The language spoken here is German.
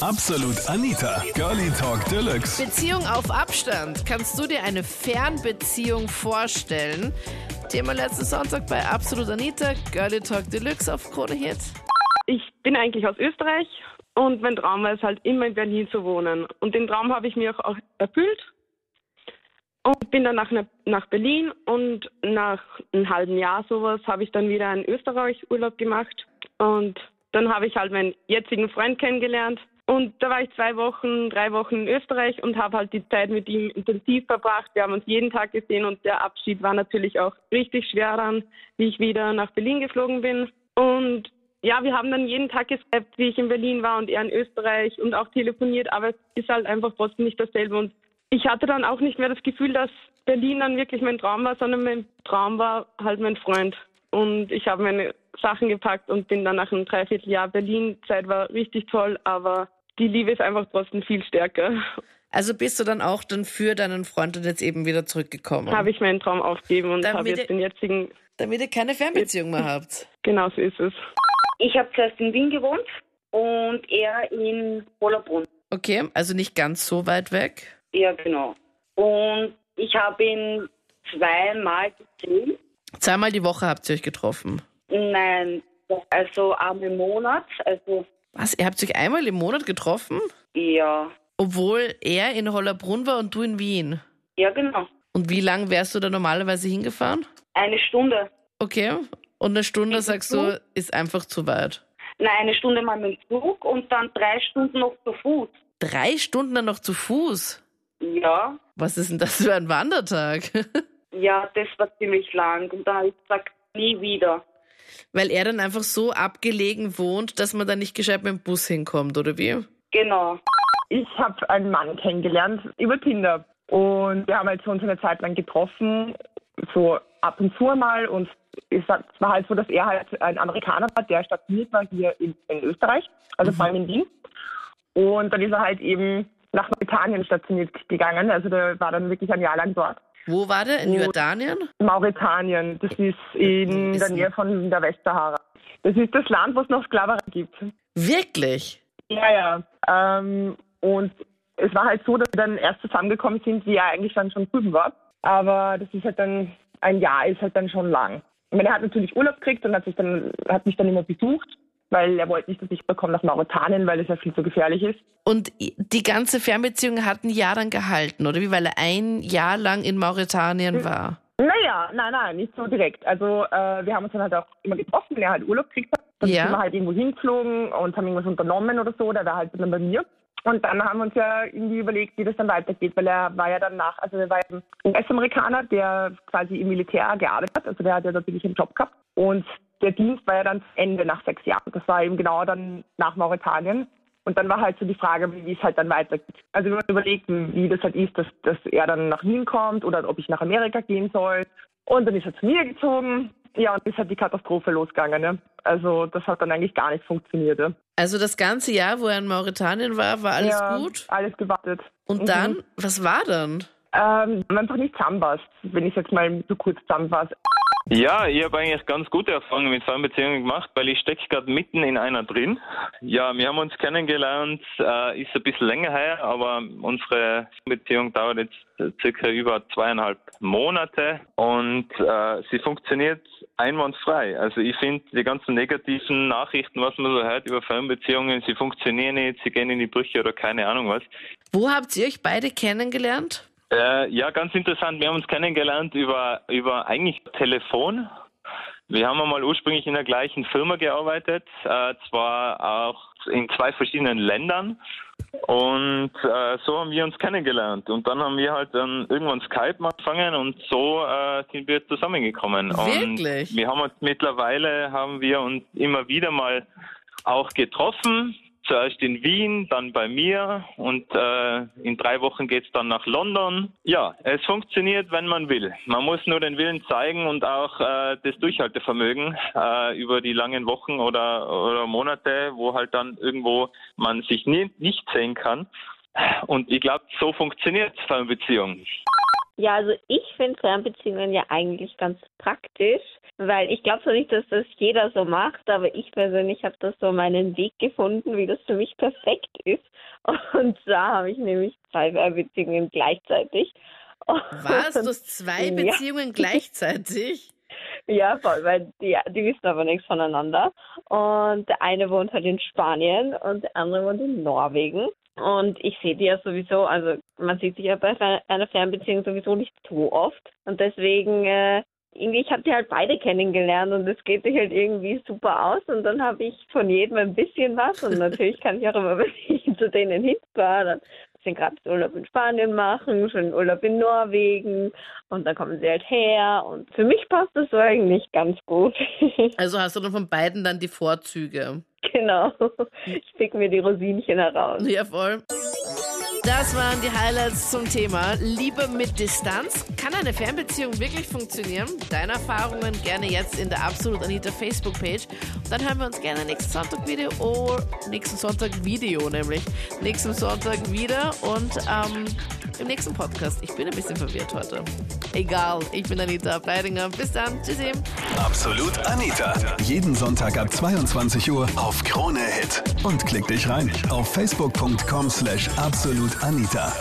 Absolut Anita, Girlie Talk Deluxe. Beziehung auf Abstand. Kannst du dir eine Fernbeziehung vorstellen? Thema letzten Sonntag bei Absolut Anita, Girlie Talk Deluxe auf Krone Hit. Ich bin eigentlich aus Österreich und mein Traum war es halt immer in Berlin zu wohnen. Und den Traum habe ich mir auch erfüllt und bin dann nach, nach Berlin und nach einem halben Jahr sowas habe ich dann wieder einen Österreich-Urlaub gemacht und dann habe ich halt meinen jetzigen Freund kennengelernt und da war ich zwei Wochen, drei Wochen in Österreich und habe halt die Zeit mit ihm intensiv verbracht. Wir haben uns jeden Tag gesehen und der Abschied war natürlich auch richtig schwer dann, wie ich wieder nach Berlin geflogen bin. Und ja, wir haben dann jeden Tag geskypt, wie ich in Berlin war und er in Österreich und auch telefoniert, aber es ist halt einfach trotzdem nicht dasselbe. Und ich hatte dann auch nicht mehr das Gefühl, dass Berlin dann wirklich mein Traum war, sondern mein Traum war halt mein Freund. Und ich habe meine Sachen gepackt und bin dann nach einem Dreivierteljahr Berlin. Zeit war richtig toll, aber die Liebe ist einfach trotzdem viel stärker. Also bist du dann auch dann für deinen Freund und jetzt eben wieder zurückgekommen? Habe ich meinen Traum aufgegeben und habe jetzt den jetzigen. Damit ihr keine Fernbeziehung mehr habt. Genau so ist es. Ich habe zuerst in Wien gewohnt und er in Hollerbrunn. Okay, also nicht ganz so weit weg. Ja, genau. Und ich habe ihn zweimal gesehen. Zweimal die Woche habt ihr euch getroffen? Nein, also einmal im Monat. Also was? Ihr habt euch einmal im Monat getroffen? Ja. Obwohl er in Hollerbrunn war und du in Wien? Ja, genau. Und wie lang wärst du da normalerweise hingefahren? Eine Stunde. Okay. Und eine Stunde, sagst du, ist einfach zu weit? Nein, eine Stunde mal mit dem Zug und dann drei Stunden noch zu Fuß. Drei Stunden dann noch zu Fuß? Ja. Was ist denn das für ein Wandertag? ja, das war ziemlich lang. Und da habe ich gesagt, nie wieder. Weil er dann einfach so abgelegen wohnt, dass man da nicht gescheit mit dem Bus hinkommt, oder wie? Genau. Ich habe einen Mann kennengelernt über Tinder. Und wir haben halt so uns eine Zeit lang getroffen, so ab und zu mal. Und es war halt so, dass er halt ein Amerikaner war, der stationiert war hier in, in Österreich, also mhm. vor allem in Wien. Und dann ist er halt eben nach Mauretanien stationiert gegangen. Also der war dann wirklich ein Jahr lang dort. Wo war der? In Jordanien? Mauretanien. Das ist in ist der Nähe von der Westsahara. Das ist das Land, wo es noch Sklaverei gibt. Wirklich? Ja, ja. Ähm, und es war halt so, dass wir dann erst zusammengekommen sind, wie er eigentlich dann schon drüben war. Aber das ist halt dann, ein Jahr ist halt dann schon lang. Ich meine, er hat natürlich Urlaub gekriegt und hat, sich dann, hat mich dann immer besucht weil er wollte nicht, dass ich rüberkomme nach Mauretanien, weil es ja viel zu gefährlich ist. Und die ganze Fernbeziehung hat ein Jahr dann gehalten, oder wie? Weil er ein Jahr lang in Mauretanien war. Naja, nein, nein, nicht so direkt. Also äh, wir haben uns dann halt auch immer getroffen, wenn er halt Urlaub kriegt hat. Dann ja. sind wir halt irgendwo hingeflogen und haben irgendwas unternommen oder so, der war halt dann bei mir. Und dann haben wir uns ja irgendwie überlegt, wie das dann weitergeht, weil er war ja dann nach, also er war ja ein US-Amerikaner, der quasi im Militär gearbeitet hat, also der hat ja dort wirklich einen Job gehabt. Und der Dienst war ja dann Ende nach sechs Jahren. Das war eben genau dann nach Mauretanien. Und dann war halt so die Frage, wie es halt dann weitergeht. Also wenn man überlegt, wie das halt ist, dass, dass er dann nach Wien kommt oder ob ich nach Amerika gehen soll. Und dann ist er zu mir gezogen. Ja, und ist halt die Katastrophe losgegangen. Ne? Also das hat dann eigentlich gar nicht funktioniert. Ne? Also das ganze Jahr, wo er in Mauretanien war, war alles ja, gut? alles gewartet. Und mhm. dann, was war dann? Ähm, einfach nicht zusammenpasst, wenn ich jetzt mal so kurz zusammenfasse. Ja, ich habe eigentlich ganz gute Erfahrungen mit Fernbeziehungen gemacht, weil ich stecke gerade mitten in einer drin. Ja, wir haben uns kennengelernt, äh, ist ein bisschen länger her, aber unsere Beziehung dauert jetzt circa über zweieinhalb Monate und äh, sie funktioniert einwandfrei. Also ich finde die ganzen negativen Nachrichten, was man so hört über Fernbeziehungen, sie funktionieren nicht, sie gehen in die Brüche oder keine Ahnung was. Wo habt ihr euch beide kennengelernt? Äh, ja, ganz interessant. Wir haben uns kennengelernt über, über eigentlich Telefon. Wir haben einmal ursprünglich in der gleichen Firma gearbeitet, äh, zwar auch in zwei verschiedenen Ländern. Und äh, so haben wir uns kennengelernt. Und dann haben wir halt dann irgendwann Skype angefangen und so äh, sind wir zusammengekommen. Wirklich? Und wir haben uns mittlerweile haben wir uns immer wieder mal auch getroffen Zuerst in Wien, dann bei mir und äh, in drei Wochen geht's dann nach London. Ja, es funktioniert, wenn man will. Man muss nur den Willen zeigen und auch äh, das Durchhaltevermögen äh, über die langen Wochen oder, oder Monate, wo halt dann irgendwo man sich nie, nicht sehen kann. Und ich glaube, so funktioniert Beziehung. Ja, also ich finde Fernbeziehungen ja eigentlich ganz praktisch, weil ich glaube so nicht, dass das jeder so macht, aber ich persönlich habe das so meinen Weg gefunden, wie das für mich perfekt ist. Und zwar habe ich nämlich zwei Fernbeziehungen gleichzeitig. Was? Du hast zwei Beziehungen ja. gleichzeitig? Ja, voll, weil die, die wissen aber nichts voneinander. Und der eine wohnt halt in Spanien und der andere wohnt in Norwegen. Und ich sehe die ja sowieso, also man sieht sich ja bei einer Fernbeziehung sowieso nicht so oft. Und deswegen, äh, irgendwie, ich habe die halt beide kennengelernt und es geht sich halt irgendwie super aus. Und dann habe ich von jedem ein bisschen was. Und natürlich kann ich auch immer, wenn ich zu denen hinfahre, dann gratis Urlaub in Spanien machen, schönen Urlaub in Norwegen und dann kommen sie halt her und für mich passt das so eigentlich ganz gut. Also hast du dann von beiden dann die Vorzüge? Genau. Ich pick mir die Rosinchen heraus. Ja, voll. Das waren die Highlights zum Thema Liebe mit Distanz. Kann eine Fernbeziehung wirklich funktionieren? Deine Erfahrungen gerne jetzt in der Absolut Anita Facebook-Page. Dann hören wir uns gerne nächsten Sonntag Video oder nächsten Sonntag Video, nämlich nächsten Sonntag wieder und ähm, im nächsten Podcast. Ich bin ein bisschen verwirrt heute. Egal, ich bin Anita Bleidinger. Bis dann. Tschüssi. Absolut Anita. Jeden Sonntag ab 22 Uhr auf Krone Hit. Und klick dich rein auf facebook.com slash absolutanita.